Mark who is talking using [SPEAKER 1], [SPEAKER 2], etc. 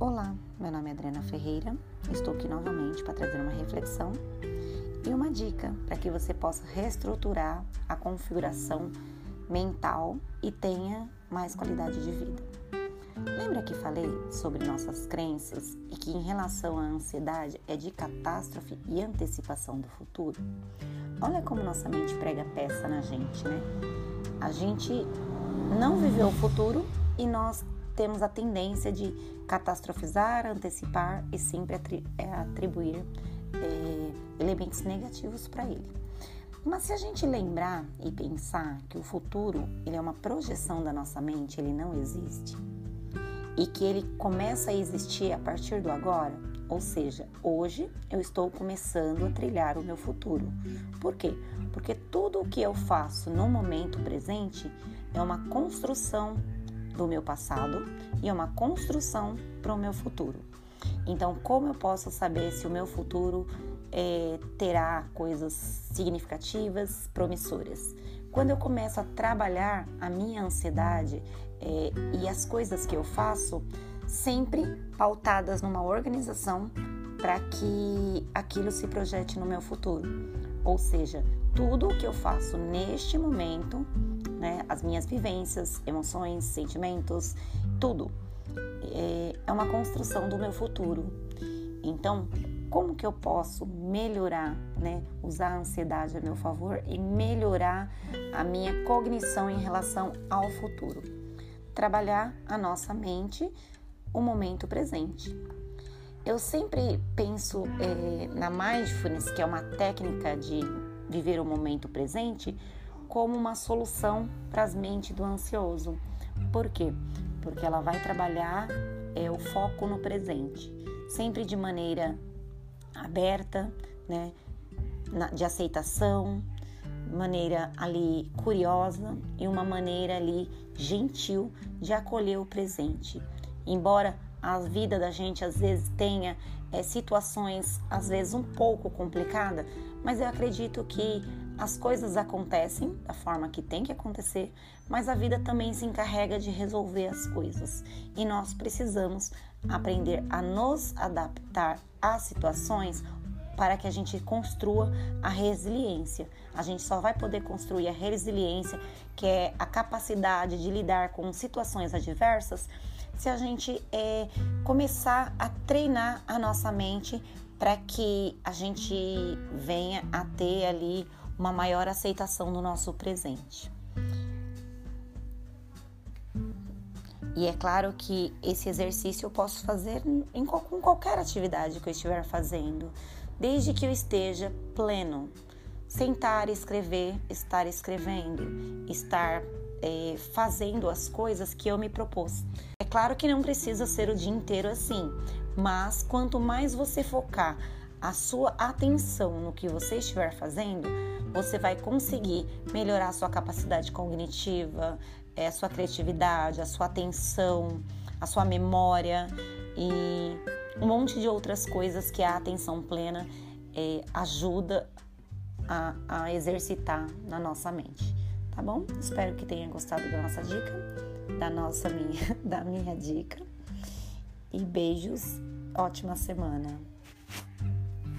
[SPEAKER 1] Olá, meu nome é Adriana Ferreira, estou aqui novamente para trazer uma reflexão e uma dica para que você possa reestruturar a configuração mental e tenha mais qualidade de vida. Lembra que falei sobre nossas crenças e que em relação à ansiedade é de catástrofe e antecipação do futuro? Olha como nossa mente prega peça na gente, né? A gente não viveu o futuro e nós temos a tendência de catastrofizar, antecipar e sempre é, atribuir é, elementos negativos para ele. Mas se a gente lembrar e pensar que o futuro ele é uma projeção da nossa mente, ele não existe, e que ele começa a existir a partir do agora, ou seja, hoje eu estou começando a trilhar o meu futuro. Por quê? Porque tudo o que eu faço no momento presente é uma construção do meu passado e é uma construção para o meu futuro. Então, como eu posso saber se o meu futuro é, terá coisas significativas, promissoras? Quando eu começo a trabalhar a minha ansiedade é, e as coisas que eu faço, sempre pautadas numa organização para que aquilo se projete no meu futuro. Ou seja, tudo o que eu faço neste momento né? As minhas vivências, emoções, sentimentos, tudo. É, é uma construção do meu futuro. Então, como que eu posso melhorar, né? Usar a ansiedade a meu favor e melhorar a minha cognição em relação ao futuro? Trabalhar a nossa mente, o momento presente. Eu sempre penso é, na mindfulness, que é uma técnica de viver o momento presente, como uma solução para as mentes do ansioso. Por quê? Porque ela vai trabalhar é, o foco no presente, sempre de maneira aberta, né, de aceitação, maneira ali curiosa e uma maneira ali gentil de acolher o presente. Embora a vida da gente às vezes tenha é, situações às vezes um pouco complicada, mas eu acredito que as coisas acontecem da forma que tem que acontecer, mas a vida também se encarrega de resolver as coisas e nós precisamos aprender a nos adaptar às situações para que a gente construa a resiliência. A gente só vai poder construir a resiliência, que é a capacidade de lidar com situações adversas, se a gente é, começar a treinar a nossa mente para que a gente venha a ter ali uma maior aceitação do nosso presente. E é claro que esse exercício eu posso fazer em, com qualquer atividade que eu estiver fazendo, desde que eu esteja pleno. Sentar escrever, estar escrevendo, estar é, fazendo as coisas que eu me propus. É claro que não precisa ser o dia inteiro assim, mas quanto mais você focar a sua atenção no que você estiver fazendo, você vai conseguir melhorar a sua capacidade cognitiva, é, a sua criatividade, a sua atenção, a sua memória e um monte de outras coisas que a atenção plena é, ajuda a, a exercitar na nossa mente. Tá bom? Espero que tenha gostado da nossa dica, da nossa minha, da minha dica. E beijos, ótima semana.